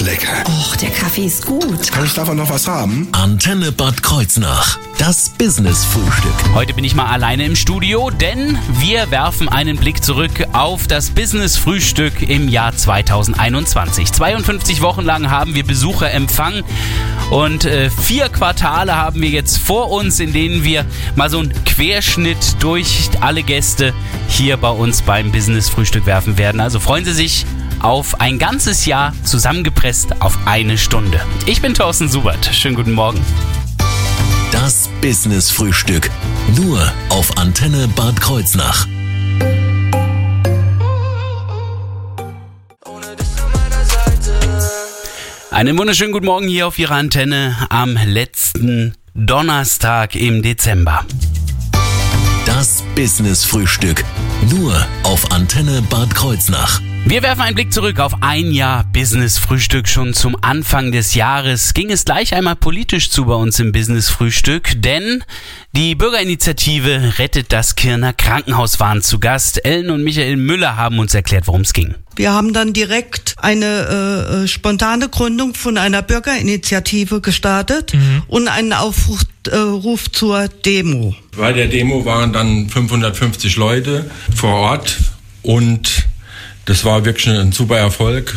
ist lecker. Och, der Kaffee ist gut. Kann ich davon noch was haben? Antenne Bad Kreuznach. Das Business-Frühstück. Heute bin ich mal alleine im Studio, denn wir werfen einen Blick zurück auf das Business-Frühstück im Jahr 2021. 52 Wochen lang haben wir Besucher empfangen und äh, vier Quartale haben wir jetzt vor uns, in denen wir mal so einen Querschnitt durch alle Gäste hier bei uns beim Business-Frühstück werfen werden. Also freuen Sie sich auf ein ganzes Jahr zusammengepresst auf eine Stunde. Ich bin Thorsten Subert. Schönen guten Morgen. Das Business-Frühstück. Nur auf Antenne Bad Kreuznach. Einen wunderschönen guten Morgen hier auf Ihrer Antenne am letzten Donnerstag im Dezember. Das Business-Frühstück. Nur auf Antenne Bad Kreuznach. Wir werfen einen Blick zurück auf ein Jahr Business-Frühstück. Schon zum Anfang des Jahres ging es gleich einmal politisch zu bei uns im Business-Frühstück, denn die Bürgerinitiative Rettet das Kirner Krankenhaus waren zu Gast. Ellen und Michael Müller haben uns erklärt, worum es ging. Wir haben dann direkt eine äh, spontane Gründung von einer Bürgerinitiative gestartet mhm. und einen Aufruf äh, Ruf zur Demo. Bei der Demo waren dann 550 Leute vor Ort und das war wirklich ein super Erfolg.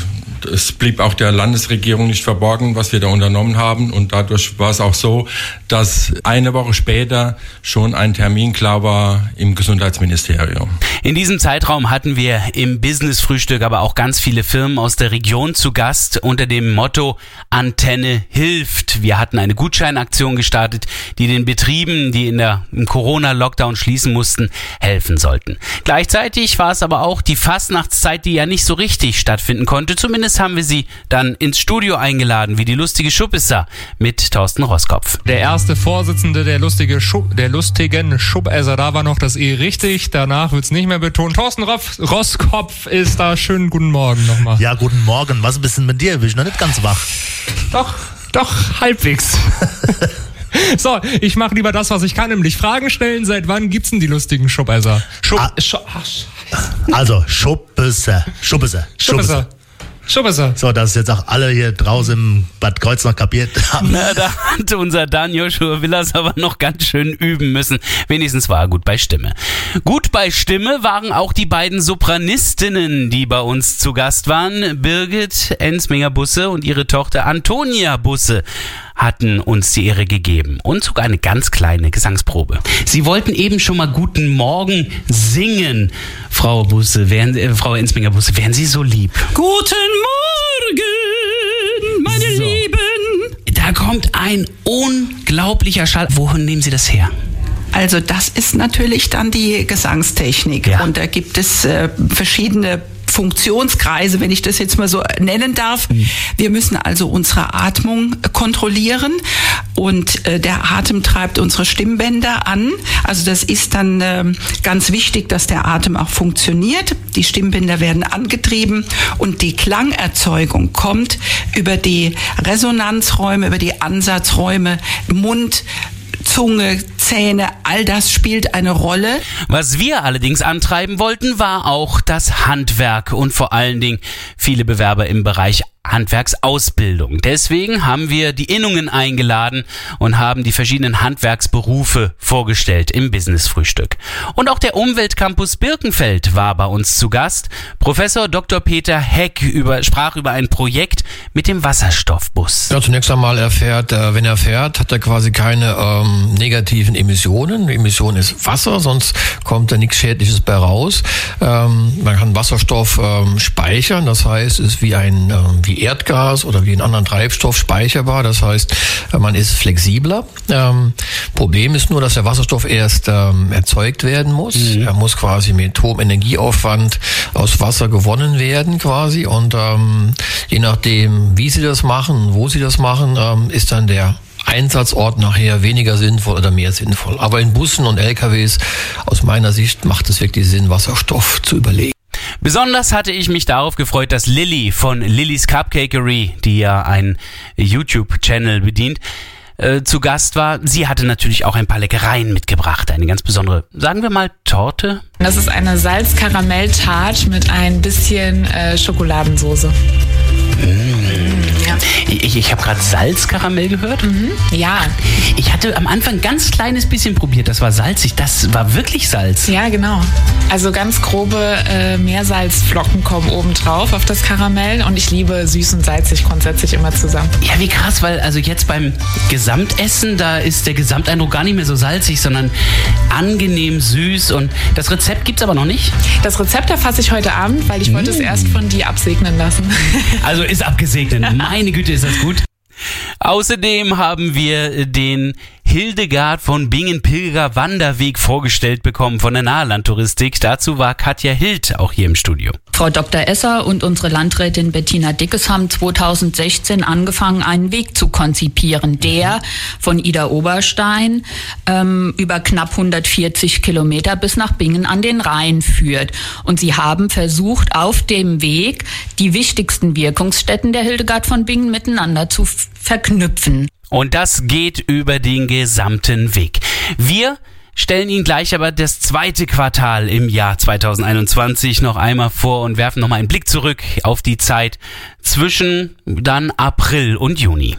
Es blieb auch der Landesregierung nicht verborgen, was wir da unternommen haben. Und dadurch war es auch so, dass eine Woche später schon ein Termin klar war im Gesundheitsministerium. In diesem Zeitraum hatten wir im Business-Frühstück aber auch ganz viele Firmen aus der Region zu Gast unter dem Motto Antenne hilft. Wir hatten eine Gutscheinaktion gestartet, die den Betrieben, die in der, Corona-Lockdown schließen mussten, helfen sollten. Gleichzeitig war es aber auch die Fastnachtszeit, die ja nicht so richtig stattfinden konnte. Zumindest haben wir sie dann ins Studio eingeladen, wie die lustige Schubesser mit Thorsten Roskopf. Der erste Vorsitzende der, lustige Schub, der lustigen Schubesser, da war noch das E richtig, danach wird es nicht mehr betont. Thorsten Roff, Roskopf ist da. Schönen guten Morgen nochmal. Ja, guten Morgen. Was ist ein bisschen mit dir? Bin ich noch nicht ganz wach? Doch, doch, halbwegs. So, ich mache lieber das, was ich kann, nämlich Fragen stellen. Seit wann gibt's denn die lustigen Schubesser? Schub, ah, Schub, also, Schubesser. Schubesser. Schubesser. Schon besser. So, dass jetzt auch alle hier draußen im Bad Kreuznach kapiert haben. Na, da hat unser Dan Joshua Villas aber noch ganz schön üben müssen. Wenigstens war er gut bei Stimme. Gut bei Stimme waren auch die beiden Sopranistinnen, die bei uns zu Gast waren. Birgit Ensminger Busse und ihre Tochter Antonia Busse hatten uns die Ehre gegeben und sogar eine ganz kleine Gesangsprobe. Sie wollten eben schon mal Guten Morgen singen. Frau Busse, wären, äh, Frau Ensminger Busse, wären Sie so lieb? Guten Morgen, meine so. Lieben. Da kommt ein unglaublicher Schall. Wohin nehmen Sie das her? Also das ist natürlich dann die Gesangstechnik. Ja. Und da gibt es äh, verschiedene Funktionskreise, wenn ich das jetzt mal so nennen darf. Mhm. Wir müssen also unsere Atmung kontrollieren und äh, der Atem treibt unsere Stimmbänder an. Also das ist dann äh, ganz wichtig, dass der Atem auch funktioniert. Die Stimmbänder werden angetrieben und die Klangerzeugung kommt über die Resonanzräume, über die Ansatzräume, Mund, Zunge, Zähne, all das spielt eine Rolle. Was wir allerdings antreiben wollten, war auch das Handwerk und vor allen Dingen viele Bewerber im Bereich Handwerksausbildung. Deswegen haben wir die Innungen eingeladen und haben die verschiedenen Handwerksberufe vorgestellt im Business-Frühstück. Und auch der Umweltcampus Birkenfeld war bei uns zu Gast. Professor Dr. Peter Heck über, sprach über ein Projekt mit dem Wasserstoffbus. Ja, zunächst einmal er fährt, äh, wenn er fährt, hat er quasi keine ähm, negativen Emissionen. Die Emission ist Wasser, sonst kommt da nichts Schädliches bei raus. Ähm, man kann Wasserstoff ähm, speichern, das heißt, es ist wie ein ähm, wie wie Erdgas oder wie einen anderen Treibstoff speicherbar. Das heißt, man ist flexibler. Ähm, Problem ist nur, dass der Wasserstoff erst ähm, erzeugt werden muss. Mhm. Er muss quasi mit hohem Energieaufwand aus Wasser gewonnen werden quasi. Und ähm, je nachdem, wie sie das machen, wo sie das machen, ähm, ist dann der Einsatzort nachher weniger sinnvoll oder mehr sinnvoll. Aber in Bussen und LKWs aus meiner Sicht macht es wirklich Sinn, Wasserstoff zu überlegen. Besonders hatte ich mich darauf gefreut, dass Lilly von Lillys Cupcakery, die ja ein YouTube-Channel bedient, äh, zu Gast war. Sie hatte natürlich auch ein paar Leckereien mitgebracht. Eine ganz besondere, sagen wir mal, Torte. Das ist eine Salz-Karamell-Tart mit ein bisschen äh, Schokoladensoße. Ja. Ich, ich habe gerade Salzkaramell gehört. Mhm. Ja. Ich hatte am Anfang ein ganz kleines bisschen probiert. Das war salzig. Das war wirklich Salz. Ja, genau. Also ganz grobe äh, Meersalzflocken kommen oben drauf auf das Karamell und ich liebe süß und salzig grundsätzlich immer zusammen. Ja, wie krass, weil also jetzt beim Gesamtessen, da ist der Gesamteindruck gar nicht mehr so salzig, sondern angenehm süß und das Rezept gibt's aber noch nicht. Das Rezept erfasse ich heute Abend, weil ich wollte es erst von dir absegnen lassen. Also ist abgesegnet. Meine Güte, ist das gut. Außerdem haben wir den Hildegard von Bingen Pilger Wanderweg vorgestellt bekommen von der Nahlandtouristik. Dazu war Katja Hild auch hier im Studio. Frau Dr. Esser und unsere Landrätin Bettina Dickes haben 2016 angefangen, einen Weg zu konzipieren, der von Ida Oberstein ähm, über knapp 140 Kilometer bis nach Bingen an den Rhein führt. Und sie haben versucht, auf dem Weg die wichtigsten Wirkungsstätten der Hildegard von Bingen miteinander zu verknüpfen. Und das geht über den gesamten Weg. Wir stellen Ihnen gleich aber das zweite Quartal im Jahr 2021 noch einmal vor und werfen noch mal einen Blick zurück auf die Zeit zwischen dann April und Juni.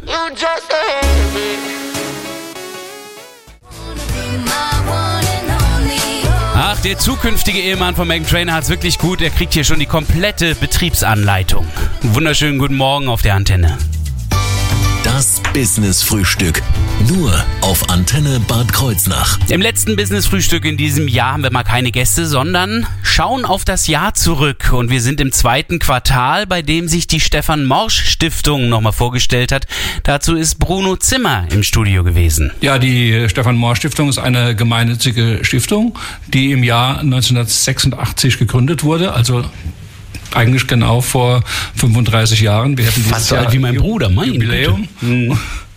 Ach, der zukünftige Ehemann von Megan Trainer hat's wirklich gut. Er kriegt hier schon die komplette Betriebsanleitung. Wunderschönen guten Morgen auf der Antenne. Das Business Frühstück. Nur auf Antenne Bad Kreuznach. Im letzten Business Frühstück in diesem Jahr haben wir mal keine Gäste, sondern schauen auf das Jahr zurück. Und wir sind im zweiten Quartal, bei dem sich die Stefan Morsch Stiftung nochmal vorgestellt hat. Dazu ist Bruno Zimmer im Studio gewesen. Ja, die Stefan Morsch Stiftung ist eine gemeinnützige Stiftung, die im Jahr 1986 gegründet wurde. Also eigentlich genau vor 35 Jahren. Wir hätten dieses Fast so alt wie mein Bruder, mein Jubiläum.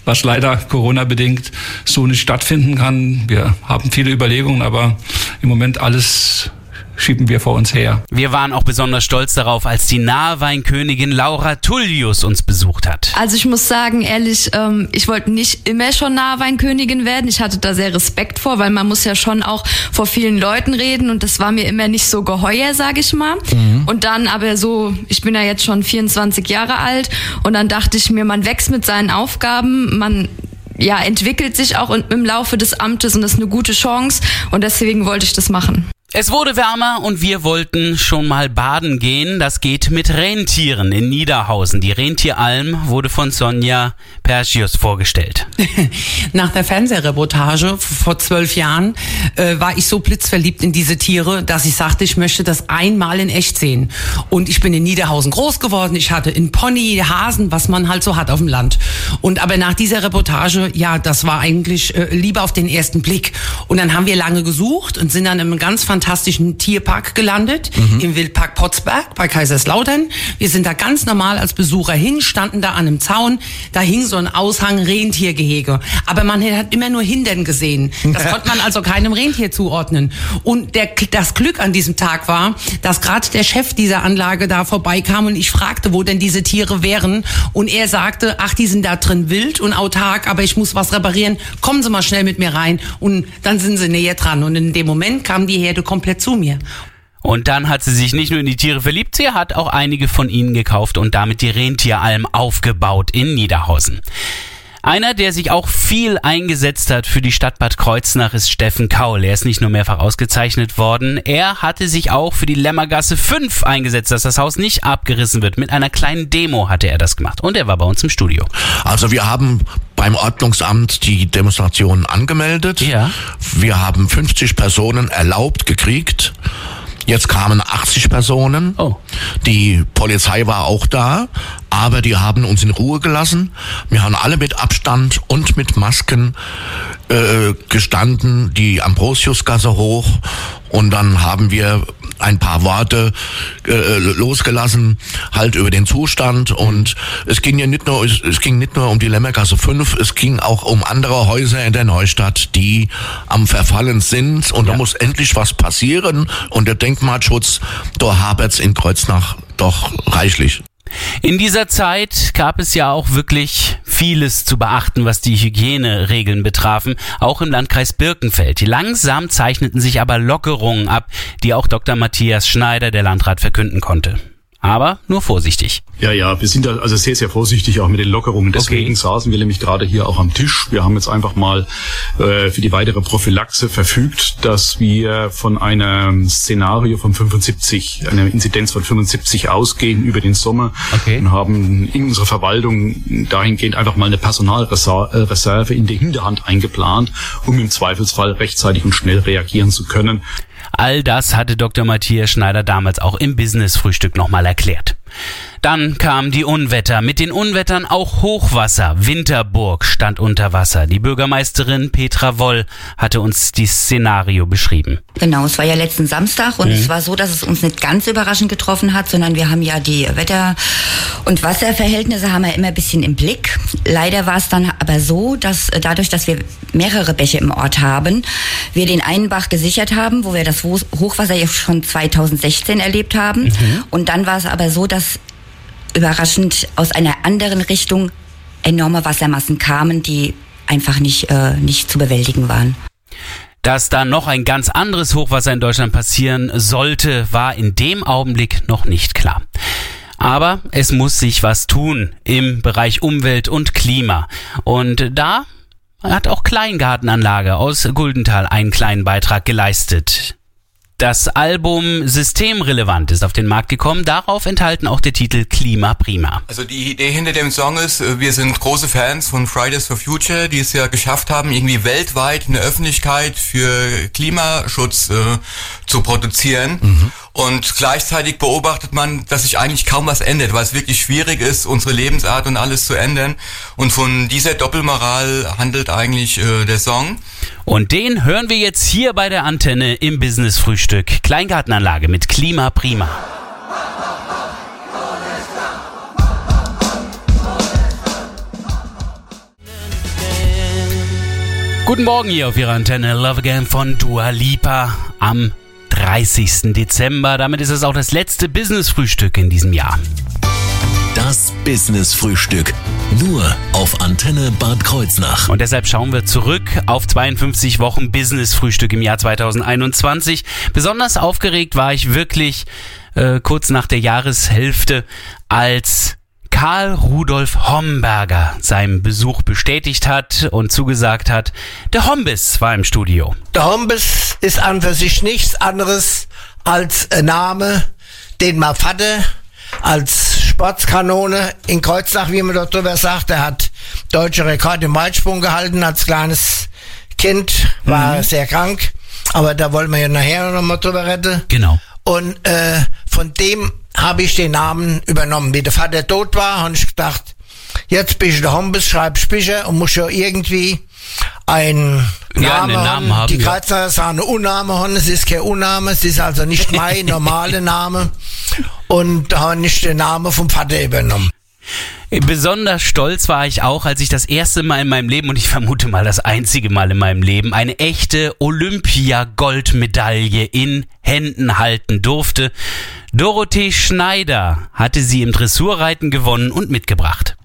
Was leider Corona-bedingt so nicht stattfinden kann. Wir haben viele Überlegungen, aber im Moment alles schieben wir vor uns her. Wir waren auch besonders stolz darauf, als die Nahweinkönigin Laura Tullius uns besucht hat. Also ich muss sagen, ehrlich, ähm, ich wollte nicht immer schon Nahweinkönigin werden. Ich hatte da sehr Respekt vor, weil man muss ja schon auch vor vielen Leuten reden und das war mir immer nicht so geheuer, sage ich mal. Mhm. Und dann aber so, ich bin ja jetzt schon 24 Jahre alt und dann dachte ich mir, man wächst mit seinen Aufgaben, man ja, entwickelt sich auch im Laufe des Amtes und das ist eine gute Chance und deswegen wollte ich das machen. Es wurde wärmer und wir wollten schon mal baden gehen. Das geht mit Rentieren in Niederhausen. Die Rentieralm wurde von Sonja Persius vorgestellt. Nach der Fernsehreportage vor zwölf Jahren äh, war ich so blitzverliebt in diese Tiere, dass ich sagte, ich möchte das einmal in echt sehen. Und ich bin in Niederhausen groß geworden. Ich hatte in Pony, Hasen, was man halt so hat auf dem Land. Und aber nach dieser Reportage, ja, das war eigentlich äh, Liebe auf den ersten Blick. Und dann haben wir lange gesucht und sind dann im ganz fantastischen Tierpark gelandet, im Wildpark Potsberg bei Kaiserslautern. Wir sind da ganz normal als Besucher hin, standen da an einem Zaun, da hing so ein Aushang Rentiergehege. Aber man hat immer nur Hindern gesehen. Das konnte man also keinem Rentier zuordnen. Und der, das Glück an diesem Tag war, dass gerade der Chef dieser Anlage da vorbeikam und ich fragte, wo denn diese Tiere wären. Und er sagte, ach, die sind da drin wild und autark, aber ich muss was reparieren. Kommen Sie mal schnell mit mir rein. Und dann sind sie näher dran. Und in dem Moment kam die Herde komplett zu mir. Und dann hat sie sich nicht nur in die Tiere verliebt, sie hat auch einige von ihnen gekauft und damit die Rentieralm aufgebaut in Niederhausen. Einer, der sich auch viel eingesetzt hat für die Stadt Bad Kreuznach, ist Steffen Kaul. Er ist nicht nur mehrfach ausgezeichnet worden, er hatte sich auch für die Lämmergasse 5 eingesetzt, dass das Haus nicht abgerissen wird. Mit einer kleinen Demo hatte er das gemacht und er war bei uns im Studio. Also wir haben beim Ordnungsamt die Demonstration angemeldet. Ja. Wir haben 50 Personen erlaubt gekriegt. Jetzt kamen 80 Personen. Oh. Die Polizei war auch da, aber die haben uns in Ruhe gelassen. Wir haben alle mit Abstand und mit Masken äh, gestanden, die Ambrosiusgasse hoch. Und dann haben wir ein paar Worte äh, losgelassen, halt über den Zustand. Und es ging ja nicht nur, es, es ging nicht nur um die Lämmergasse 5, es ging auch um andere Häuser in der Neustadt, die am Verfallen sind. Und da muss endlich was passieren. Und der Denkmalschutz, da habert's in Kreuznach doch reichlich. In dieser Zeit gab es ja auch wirklich vieles zu beachten, was die Hygieneregeln betrafen, auch im Landkreis Birkenfeld. Langsam zeichneten sich aber Lockerungen ab, die auch Dr. Matthias Schneider, der Landrat, verkünden konnte. Aber nur vorsichtig. Ja, ja, wir sind da also sehr, sehr vorsichtig auch mit den Lockerungen. Deswegen okay. saßen wir nämlich gerade hier auch am Tisch. Wir haben jetzt einfach mal äh, für die weitere Prophylaxe verfügt, dass wir von einem Szenario von 75, einer Inzidenz von 75 ausgehen über den Sommer okay. und haben in unserer Verwaltung dahingehend einfach mal eine Personalreserve in der Hinterhand eingeplant, um im Zweifelsfall rechtzeitig und schnell reagieren zu können. All das hatte Dr. Matthias Schneider damals auch im Business-Frühstück nochmal erklärt. Dann kamen die Unwetter. Mit den Unwettern auch Hochwasser. Winterburg stand unter Wasser. Die Bürgermeisterin Petra Woll hatte uns die Szenario beschrieben. Genau, es war ja letzten Samstag und mhm. es war so, dass es uns nicht ganz überraschend getroffen hat, sondern wir haben ja die Wetter- und Wasserverhältnisse haben wir immer ein bisschen im Blick. Leider war es dann aber so, dass äh, dadurch, dass wir mehrere Bäche im Ort haben, wir den einen Bach gesichert haben, wo wir das Hochwasser ja schon 2016 erlebt haben. Mhm. Und dann war es aber so, dass überraschend aus einer anderen Richtung enorme Wassermassen kamen, die einfach nicht, äh, nicht zu bewältigen waren. Dass da noch ein ganz anderes Hochwasser in Deutschland passieren sollte, war in dem Augenblick noch nicht klar. Aber es muss sich was tun im Bereich Umwelt und Klima. Und da hat auch Kleingartenanlage aus Guldenthal einen kleinen Beitrag geleistet. Das Album systemrelevant ist auf den Markt gekommen, darauf enthalten auch der Titel Klima Prima. Also die Idee hinter dem Song ist, wir sind große Fans von Fridays for Future, die es ja geschafft haben, irgendwie weltweit eine Öffentlichkeit für Klimaschutz äh, zu produzieren. Mhm. Und gleichzeitig beobachtet man, dass sich eigentlich kaum was ändert, weil es wirklich schwierig ist, unsere Lebensart und alles zu ändern. Und von dieser Doppelmoral handelt eigentlich äh, der Song. Und den hören wir jetzt hier bei der Antenne im Business Frühstück. Kleingartenanlage mit Klima Prima. Guten Morgen hier auf Ihrer Antenne Love Again von Dua Lipa am 30. Dezember. Damit ist es auch das letzte Business-Frühstück in diesem Jahr. Das Business-Frühstück. Nur auf Antenne Bad Kreuznach. Und deshalb schauen wir zurück auf 52 Wochen Business-Frühstück im Jahr 2021. Besonders aufgeregt war ich wirklich äh, kurz nach der Jahreshälfte, als Karl Rudolf Homberger seinen Besuch bestätigt hat und zugesagt hat. Der Hombis war im Studio. Der Hombis ist an für sich nichts anderes als ein Name, den man Vater als Sportskanone in Kreuznach, wie man dort drüber sagt, er hat deutsche Rekord im Weitsprung gehalten als kleines Kind, war mhm. sehr krank, aber da wollen wir ja nachher noch mal drüber reden. Genau. Und äh, von dem habe ich den Namen übernommen. Wie der Vater tot war, habe ich gedacht, jetzt bin ich der Hombes, schreib Spicher und muss ja irgendwie ein ja, Name, Namen haben. Die Kreuzer ja. sagen Unname haben, es ist kein Unname, es ist also nicht mein normaler Name. Und da habe ich den Namen vom Vater übernommen. Besonders stolz war ich auch, als ich das erste Mal in meinem Leben und ich vermute mal das einzige Mal in meinem Leben eine echte Olympia-Goldmedaille in Händen halten durfte. Dorothee Schneider hatte sie im Dressurreiten gewonnen und mitgebracht.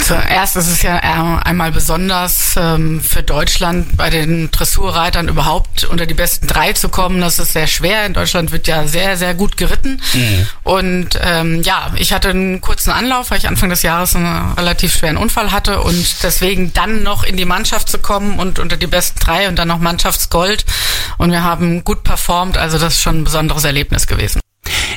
Zuerst ist es ja einmal besonders ähm, für Deutschland bei den Dressurreitern überhaupt unter die besten drei zu kommen. Das ist sehr schwer. In Deutschland wird ja sehr, sehr gut geritten. Mhm. Und ähm, ja, ich hatte einen kurzen Anlauf, weil ich Anfang des Jahres einen relativ schweren Unfall hatte und deswegen dann noch in die Mannschaft zu kommen und unter die besten drei und dann noch Mannschaftsgold. Und wir haben gut performt. Also das schon ein besonderes Erlebnis gewesen.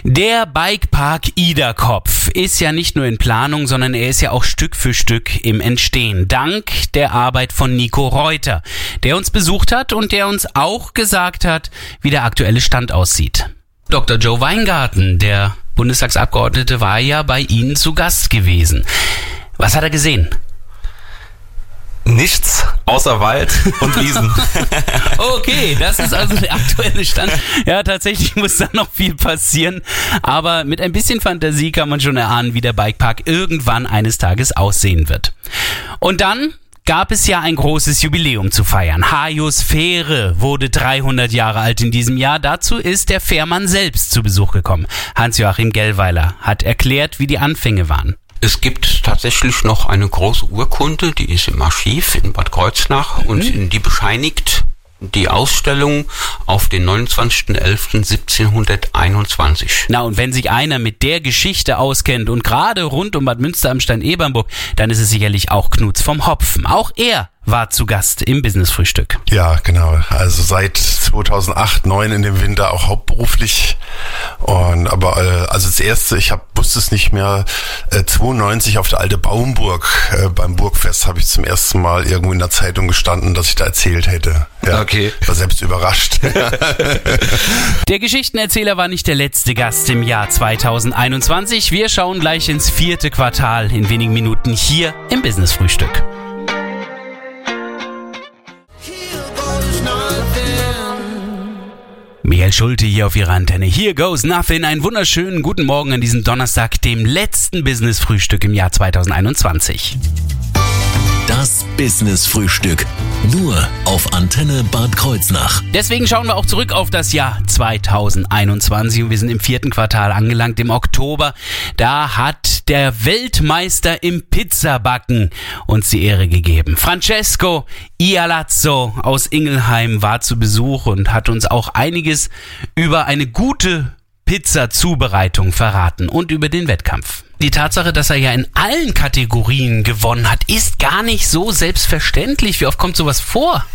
Der Bikepark Iderkopf ist ja nicht nur in Planung, sondern er ist ja auch Stück für Stück im Entstehen. Dank der Arbeit von Nico Reuter, der uns besucht hat und der uns auch gesagt hat, wie der aktuelle Stand aussieht. Dr. Joe Weingarten, der Bundestagsabgeordnete, war ja bei Ihnen zu Gast gewesen. Was hat er gesehen? Nichts außer Wald und Wiesen. okay, das ist also der aktuelle Stand. Ja, tatsächlich muss da noch viel passieren. Aber mit ein bisschen Fantasie kann man schon erahnen, wie der Bikepark irgendwann eines Tages aussehen wird. Und dann gab es ja ein großes Jubiläum zu feiern. Hajos Fähre wurde 300 Jahre alt in diesem Jahr. Dazu ist der Fährmann selbst zu Besuch gekommen. Hans-Joachim Gellweiler hat erklärt, wie die Anfänge waren. Es gibt tatsächlich noch eine große Urkunde, die ist im Archiv in Bad Kreuznach mhm. und die bescheinigt die Ausstellung auf den 29.11.1721. Na, und wenn sich einer mit der Geschichte auskennt und gerade rund um Bad Münster am Stein-Ebernburg, dann ist es sicherlich auch Knuts vom Hopfen. Auch er war zu Gast im Business-Frühstück. Ja, genau. Also seit 2008, 2009 in dem Winter auch hauptberuflich. Und aber äh, also das erste, ich hab, wusste es nicht mehr, äh, 92 auf der alte Baumburg äh, beim Burgfest habe ich zum ersten Mal irgendwo in der Zeitung gestanden, dass ich da erzählt hätte. Ja, okay. War selbst überrascht. Der Geschichtenerzähler war nicht der letzte Gast im Jahr 2021. Wir schauen gleich ins vierte Quartal in wenigen Minuten hier im Business-Frühstück. Michael Schulte hier auf Ihrer Antenne. Here goes nothing. Einen wunderschönen guten Morgen an diesem Donnerstag, dem letzten Business-Frühstück im Jahr 2021. Das Business Frühstück. Nur auf Antenne Bad Kreuznach. Deswegen schauen wir auch zurück auf das Jahr 2021 und wir sind im vierten Quartal angelangt, im Oktober. Da hat der Weltmeister im Pizzabacken uns die Ehre gegeben. Francesco Ialazzo aus Ingelheim war zu Besuch und hat uns auch einiges über eine gute Pizza-Zubereitung verraten und über den Wettkampf. Die Tatsache, dass er ja in allen Kategorien gewonnen hat, ist gar nicht so selbstverständlich. Wie oft kommt sowas vor?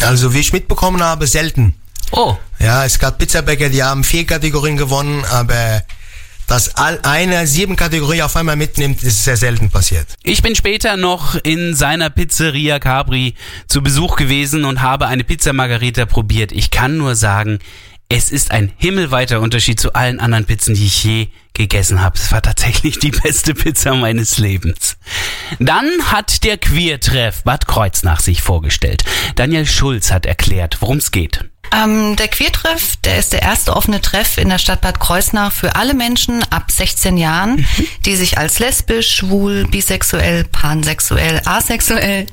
Also wie ich mitbekommen habe, selten. Oh. Ja, es gab Pizzabäcker, die haben vier Kategorien gewonnen, aber dass all eine sieben Kategorien auf einmal mitnimmt, ist sehr selten passiert. Ich bin später noch in seiner Pizzeria Capri zu Besuch gewesen und habe eine Pizza Margarita probiert. Ich kann nur sagen, es ist ein himmelweiter Unterschied zu allen anderen Pizzen, die ich je gegessen habe. Es war tatsächlich die beste Pizza meines Lebens. Dann hat der Queertreff Bad Kreuznach sich vorgestellt. Daniel Schulz hat erklärt, worum es geht. Ähm, der Queertreff, der ist der erste offene Treff in der Stadt Bad Kreuznach für alle Menschen ab 16 Jahren, die sich als lesbisch, schwul, bisexuell, pansexuell, asexuell,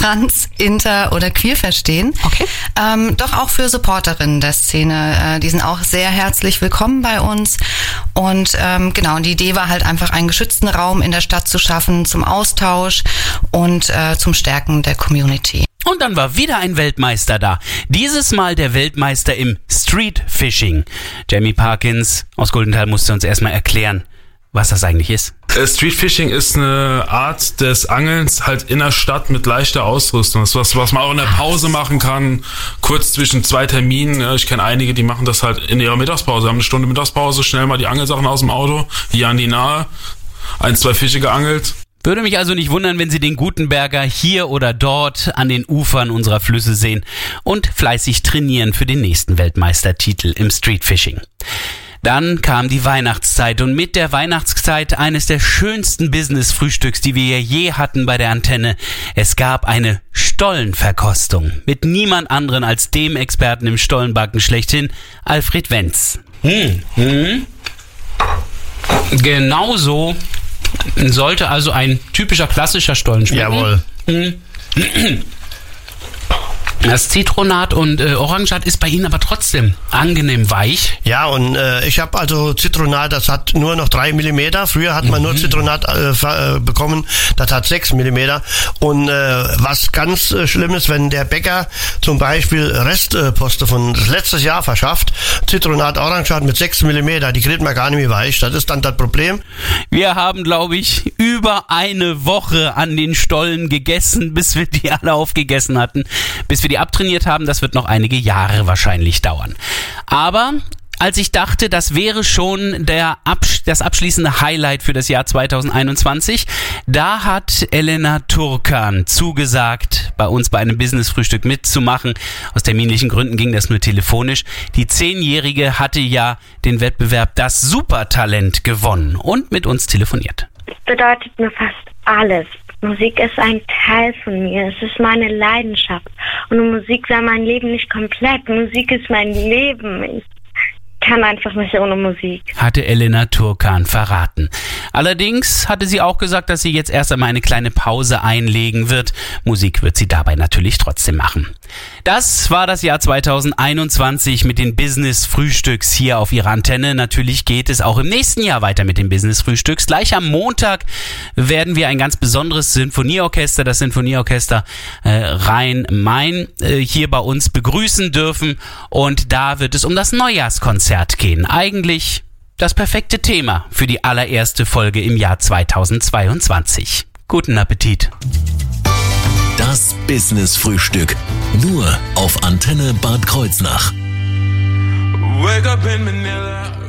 trans, inter oder queer verstehen. Okay. Ähm, doch auch für Supporterinnen der Szene. Äh, die sind auch sehr herzlich willkommen bei uns. Und ähm, genau, und die Idee war halt einfach einen geschützten Raum in der Stadt zu schaffen zum Austausch und äh, zum Stärken der Community. Und dann war wieder ein Weltmeister da. Dieses Mal der Weltmeister im Street Fishing. Jamie Parkins aus Goldenthal musste uns erstmal erklären, was das eigentlich ist. Äh, Street Fishing ist eine Art des Angelns halt in der Stadt mit leichter Ausrüstung. Das ist was, was man auch in der Pause machen kann, kurz zwischen zwei Terminen. Ich kenne einige, die machen das halt in ihrer Mittagspause, haben eine Stunde Mittagspause, schnell mal die Angelsachen aus dem Auto, hier an die nahe, ein, zwei Fische geangelt. Würde mich also nicht wundern, wenn Sie den Gutenberger hier oder dort an den Ufern unserer Flüsse sehen und fleißig trainieren für den nächsten Weltmeistertitel im Street Fishing. Dann kam die Weihnachtszeit und mit der Weihnachtszeit eines der schönsten Business-Frühstücks, die wir je hatten bei der Antenne. Es gab eine Stollenverkostung mit niemand anderen als dem Experten im Stollenbacken schlechthin, Alfred Wenz. Hm, hm. Genauso sollte also ein typischer klassischer Stollen schmecken. Jawohl. Hm. Das Zitronat und äh, Orangat ist bei Ihnen aber trotzdem angenehm weich. Ja, und äh, ich habe also Zitronat, das hat nur noch drei Millimeter. Früher hat man nur Zitronat äh, äh, bekommen, das hat sechs Millimeter. Und äh, was ganz äh, schlimm ist, wenn der Bäcker zum Beispiel Restposte von letztes Jahr verschafft, Zitronat Orangat mit sechs Millimeter, die kriegt man gar nicht mehr weich. Das ist dann das Problem. Wir haben, glaube ich, über eine Woche an den Stollen gegessen, bis wir die alle aufgegessen hatten. Bis wir die abtrainiert haben, das wird noch einige Jahre wahrscheinlich dauern. Aber als ich dachte, das wäre schon der Absch das abschließende Highlight für das Jahr 2021, da hat Elena Turkan zugesagt, bei uns bei einem Business-Frühstück mitzumachen. Aus terminlichen Gründen ging das nur telefonisch. Die Zehnjährige hatte ja den Wettbewerb Das Supertalent gewonnen und mit uns telefoniert. Es bedeutet mir fast alles. Musik ist ein Teil von mir. Es ist meine Leidenschaft. Und Musik sei mein Leben nicht komplett. Musik ist mein Leben. Ich, kann einfach nicht ohne Musik. hatte Elena Turkan verraten. Allerdings hatte sie auch gesagt, dass sie jetzt erst einmal eine kleine Pause einlegen wird. Musik wird sie dabei natürlich trotzdem machen. Das war das Jahr 2021 mit den Business Frühstücks hier auf ihrer Antenne. Natürlich geht es auch im nächsten Jahr weiter mit den Business Frühstücks. Gleich am Montag werden wir ein ganz besonderes Sinfonieorchester, das Sinfonieorchester äh, Rhein-Main, äh, hier bei uns begrüßen dürfen. Und da wird es um das Neujahrskonzert gehen. Eigentlich das perfekte Thema für die allererste Folge im Jahr 2022. Guten Appetit. Das Business Frühstück. Nur auf Antenne Bad Kreuznach. Wake up in Manila.